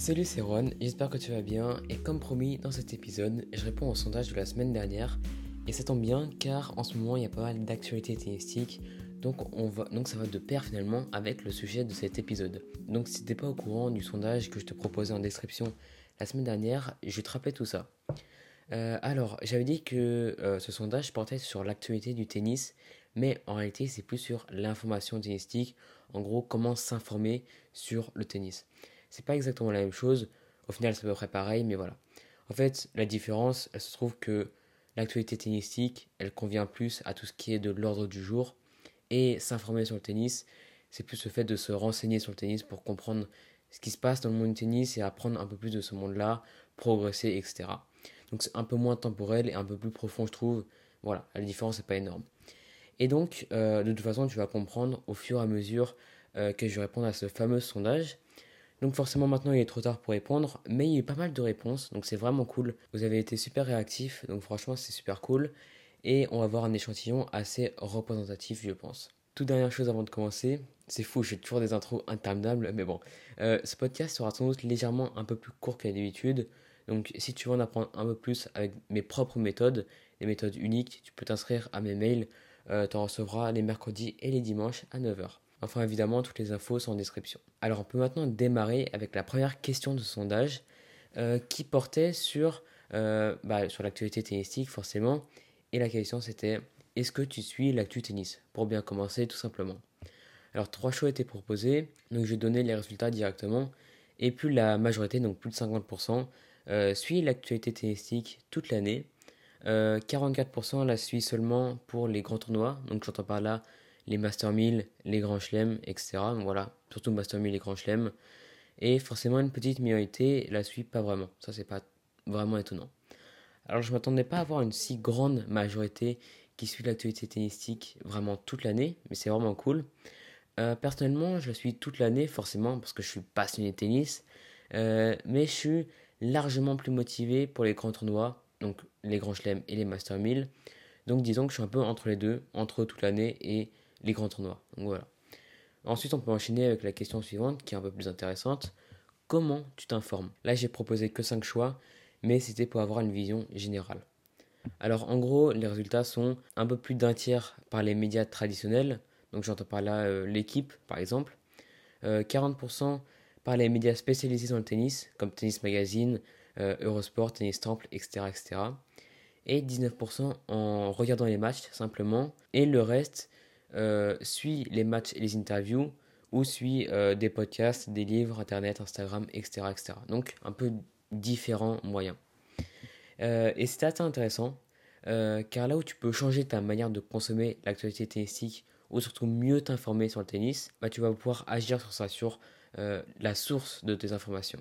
Salut, c'est Ron, j'espère que tu vas bien. Et comme promis, dans cet épisode, je réponds au sondage de la semaine dernière. Et ça tombe bien car en ce moment, il y a pas mal d'actualités tennistiques. Donc, on va, donc ça va de pair finalement avec le sujet de cet épisode. Donc si t'es pas au courant du sondage que je te proposais en description la semaine dernière, je te rappelle tout ça. Euh, alors, j'avais dit que euh, ce sondage portait sur l'actualité du tennis, mais en réalité, c'est plus sur l'information tennistique. En gros, comment s'informer sur le tennis. C'est pas exactement la même chose. Au final, c'est à peu près pareil, mais voilà. En fait, la différence, elle se trouve que l'actualité tennistique, elle convient plus à tout ce qui est de l'ordre du jour. Et s'informer sur le tennis, c'est plus le fait de se renseigner sur le tennis pour comprendre ce qui se passe dans le monde du tennis et apprendre un peu plus de ce monde-là, progresser, etc. Donc c'est un peu moins temporel et un peu plus profond, je trouve. Voilà, la différence n'est pas énorme. Et donc, euh, de toute façon, tu vas comprendre au fur et à mesure euh, que je vais répondre à ce fameux sondage. Donc forcément maintenant il est trop tard pour répondre, mais il y a eu pas mal de réponses, donc c'est vraiment cool. Vous avez été super réactifs, donc franchement c'est super cool. Et on va voir un échantillon assez représentatif je pense. Toute dernière chose avant de commencer, c'est fou, j'ai toujours des intros interminables, mais bon. Euh, ce podcast sera sans doute légèrement un peu plus court qu'à d'habitude. Donc si tu veux en apprendre un peu plus avec mes propres méthodes, les méthodes uniques, tu peux t'inscrire à mes mails. Euh, tu en recevras les mercredis et les dimanches à 9h. Enfin, évidemment, toutes les infos sont en description. Alors, on peut maintenant démarrer avec la première question de sondage euh, qui portait sur, euh, bah, sur l'actualité tennistique, forcément. Et la question, c'était est-ce que tu suis l'actu tennis? Pour bien commencer, tout simplement. Alors, trois choix étaient proposés. Donc, je vais donner les résultats directement. Et plus la majorité, donc plus de 50%, euh, suit l'actualité tennistique toute l'année. 44% la suit seulement pour les grands tournois. Donc, j'entends par là les Master 1000, les Grands Chelems, etc. voilà, surtout Master 1000 et Grands Chelems. Et forcément, une petite minorité la suit pas vraiment. Ça, c'est pas vraiment étonnant. Alors, je m'attendais pas à avoir une si grande majorité qui suit l'actualité tennistique vraiment toute l'année, mais c'est vraiment cool. Euh, personnellement, je la suis toute l'année, forcément, parce que je suis passionné de tennis. Euh, mais je suis largement plus motivé pour les grands tournois, donc les Grands Chelems et les Master 1000. Donc disons que je suis un peu entre les deux, entre toute l'année et les grands tournois. Donc voilà. Ensuite, on peut enchaîner avec la question suivante qui est un peu plus intéressante. Comment tu t'informes? Là, j'ai proposé que 5 choix, mais c'était pour avoir une vision générale. Alors, en gros, les résultats sont un peu plus d'un tiers par les médias traditionnels. Donc, j'entends par là euh, l'équipe, par exemple. 40% euh, par les médias spécialisés dans le tennis, comme Tennis Magazine, euh, Eurosport, Tennis Temple, etc., etc. Et 19% en regardant les matchs, simplement. Et le reste, euh, suit les matchs et les interviews ou suit euh, des podcasts, des livres, internet, Instagram, etc. Donc un peu différents moyens. Euh, et c'est assez intéressant car là où tu peux changer ta manière de consommer l'actualité tennistique ou surtout mieux t'informer sur le tennis, bah, tu vas pouvoir agir sur ça, sur la source de tes informations.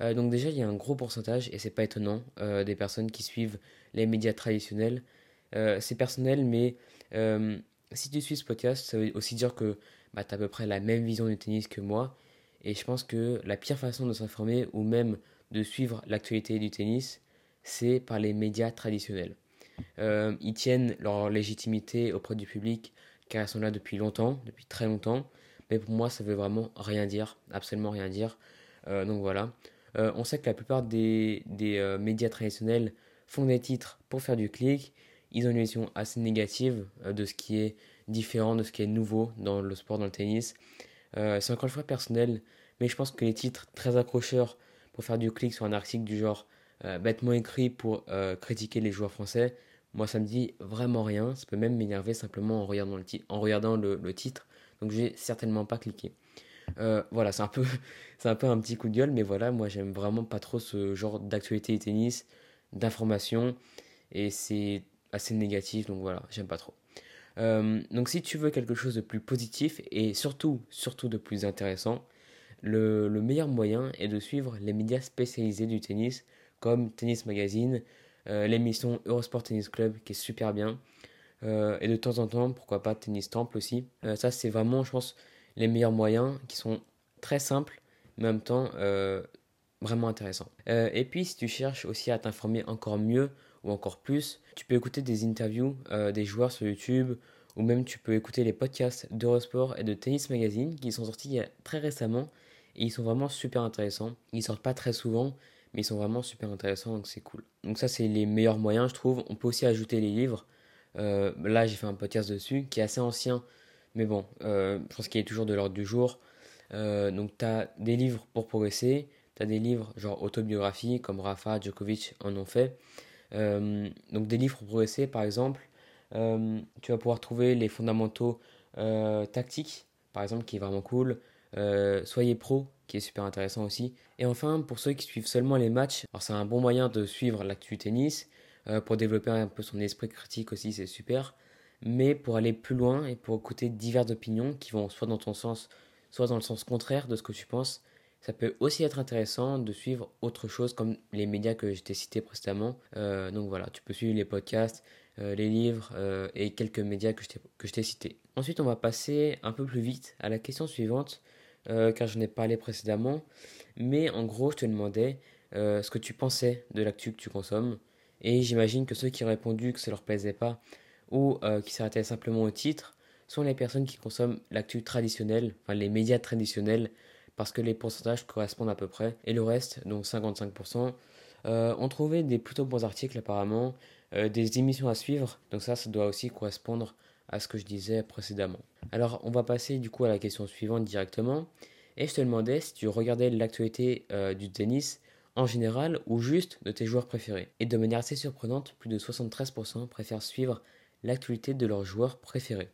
donc déjà, il y a un gros pourcentage, et c'est pas étonnant, des personnes qui suivent les médias traditionnels. c'est personnel, mais si tu suis ce podcast, ça veut aussi dire que bah, tu as à peu près la même vision du tennis que moi. Et je pense que la pire façon de s'informer ou même de suivre l'actualité du tennis, c'est par les médias traditionnels. Euh, ils tiennent leur légitimité auprès du public car ils sont là depuis longtemps, depuis très longtemps. Mais pour moi, ça veut vraiment rien dire, absolument rien dire. Euh, donc voilà. Euh, on sait que la plupart des, des médias traditionnels font des titres pour faire du clic ils ont une vision assez négative euh, de ce qui est différent, de ce qui est nouveau dans le sport, dans le tennis. Euh, c'est encore une fois personnel, mais je pense que les titres très accrocheurs pour faire du clic sur un article du genre euh, bêtement écrit pour critiquer les joueurs français, moi ça me dit vraiment rien. Ça peut même m'énerver simplement en regardant le, titre. Donc j'ai certainement pas cliqué. voilà, c'est un peu, un peu un petit coup de gueule, mais voilà, moi j'aime vraiment pas trop ce genre d'actualité tennis, d'information, et c'est assez négatif, donc voilà, j'aime pas trop. Euh, donc si tu veux quelque chose de plus positif et surtout, surtout de plus intéressant, le, le, meilleur moyen est de suivre les médias spécialisés du tennis comme Tennis Magazine, euh, l'émission Eurosport Tennis Club qui est super bien, euh, et de temps en temps, pourquoi pas Tennis Temple aussi. ça c'est vraiment, je pense, les meilleurs moyens qui sont très simples, mais en même temps vraiment intéressants. et puis si tu cherches aussi à t'informer encore mieux ou encore plus. Tu peux écouter des interviews euh, des joueurs sur YouTube ou même tu peux écouter les podcasts d'Eurosport et de Tennis Magazine qui sont sortis très récemment Et ils sont vraiment super intéressants. Ils sortent pas très souvent, mais ils sont vraiment super intéressants, donc c'est cool. Donc ça, c'est les meilleurs moyens, je trouve. On peut aussi ajouter les livres. Euh, là, j'ai fait un podcast dessus, qui est assez ancien, mais bon, euh, je pense qu'il est toujours de l'ordre du jour. Donc tu as des livres pour progresser, tu as des livres genre autobiographie, comme Rafa, Djokovic en ont fait. Donc des livres pour progresser, par exemple, tu vas pouvoir trouver les fondamentaux tactiques, par exemple, qui est vraiment cool. Soyez pro, qui est super intéressant aussi. Et enfin, pour ceux qui suivent seulement les matchs, alors c'est un bon moyen de suivre l'actu tennis, euh, pour développer un peu son esprit critique aussi, c'est super. Mais pour aller plus loin et pour écouter diverses opinions qui vont soit dans ton sens, soit dans le sens contraire de ce que tu penses, ça peut aussi être intéressant de suivre autre chose comme les médias que je t'ai cités précédemment. Euh, donc voilà, tu peux suivre les podcasts, euh, les livres et quelques médias que je t'ai cités. Ensuite, on va passer un peu plus vite à la question suivante, car je n'ai parlé précédemment. Mais en gros, je te demandais ce que tu pensais de l'actu que tu consommes. Et j'imagine que ceux qui ont répondu que ça leur plaisait pas ou euh, qui s'arrêtaient simplement au titre sont les personnes qui consomment l'actu traditionnelle, enfin les médias traditionnels, parce que les pourcentages correspondent à peu près. Et le reste, donc 55%, euh, ont trouvé des plutôt bons articles apparemment, euh, des émissions à suivre, donc ça, ça doit aussi correspondre à ce que je disais précédemment. Alors on va passer du coup à la question suivante directement. Et je te demandais si tu regardais l'actualité du tennis en général ou juste de tes joueurs préférés. Et de manière assez surprenante, plus de 73% préfèrent suivre l'actualité de leurs joueurs préférés.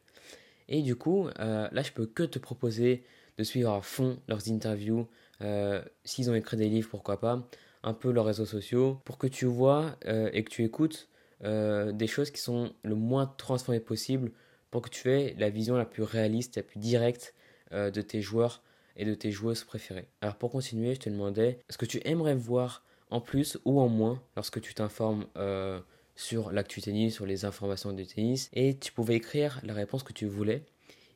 Et du coup, euh, là, je peux que te proposer de suivre à fond leurs interviews, euh, s'ils ont écrit des livres, pourquoi pas, un peu leurs réseaux sociaux, pour que tu vois euh, et que tu écoutes des choses qui sont le moins transformées possible, pour que tu aies la vision la plus réaliste, la plus directe de tes joueurs et de tes joueuses préférées. Alors pour continuer, je te demandais ce que tu aimerais voir en plus ou en moins lorsque tu t'informes sur l'actu tennis, sur les informations du tennis, et tu pouvais écrire la réponse que tu voulais.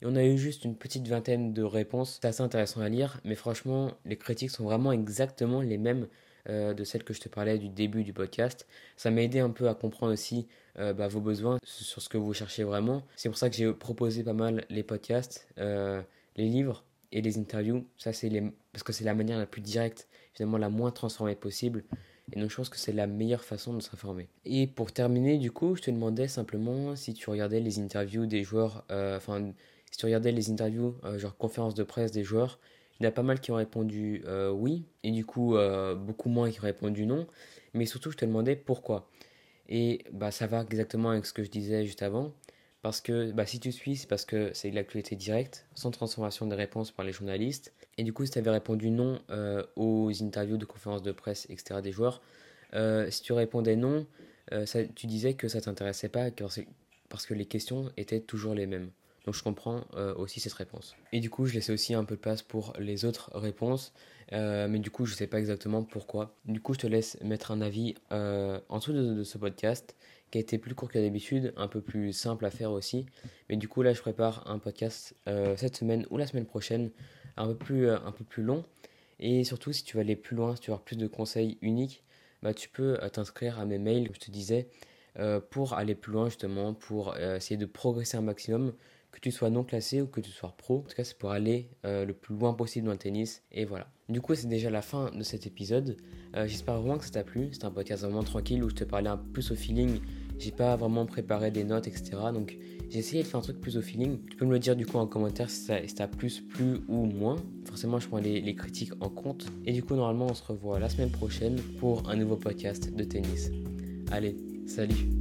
Et on a eu juste une petite vingtaine de réponses. C'est assez intéressant à lire, mais franchement, les critiques sont vraiment exactement les mêmes euh, de celles que je te parlais du début du podcast. Ça m'a aidé un peu à comprendre aussi euh, bah, vos besoins sur ce que vous cherchez vraiment. C'est pour ça que j'ai proposé pas mal les podcasts, les livres, et les interviews, ça c'est parce que c'est la manière la plus directe, finalement la moins transformée possible. Et donc je pense que c'est la meilleure façon de s'informer. Et pour terminer, du coup, je te demandais simplement si tu regardais les interviews des joueurs, euh, enfin, si tu regardais les interviews, euh, genre conférences de presse des joueurs, il y en a pas mal qui ont répondu euh, oui, et du coup, beaucoup moins qui ont répondu non. Mais surtout, je te demandais pourquoi. Et bah, ça va exactement avec ce que je disais juste avant. Parce que bah, si tu suis, c'est parce que c'est de l'actualité directe, sans transformation des réponses par les journalistes. Et du coup, si tu avais répondu non euh, aux interviews de conférences de presse, etc., des joueurs, euh, si tu répondais non, euh, ça, tu disais que ça t'intéressait pas parce que les questions étaient toujours les mêmes. Donc je comprends aussi cette réponse. Et du coup, je laissais aussi un peu de place pour les autres réponses, mais du coup, je ne sais pas exactement pourquoi. Du coup, je te laisse mettre un avis en dessous de ce podcast qui a été plus court que d'habitude, un peu plus simple à faire aussi. Mais du coup, là, je prépare un podcast euh, cette semaine ou la semaine prochaine, un peu plus, euh, un peu plus long. Et surtout, si tu veux aller plus loin, si tu veux avoir plus de conseils uniques, bah, tu peux euh, t'inscrire à mes mails, comme je te disais, pour aller plus loin justement, pour essayer de progresser un maximum, que tu sois non classé ou que tu sois pro. En tout cas, c'est pour aller le plus loin possible dans le tennis. Et voilà. Du coup, c'est déjà la fin de cet épisode. J'espère vraiment que ça t'a plu. C'est un podcast vraiment tranquille où je te parlais un peu plus au feeling j'ai pas vraiment préparé des notes, etc. Donc j'ai essayé de faire un truc plus au feeling. Tu peux me le dire du coup en commentaire si ça, t'a plus plu ou moins. Forcément, je prends les, les critiques en compte. Et du coup, normalement, on se revoit la semaine prochaine pour un nouveau podcast de tennis. Allez, salut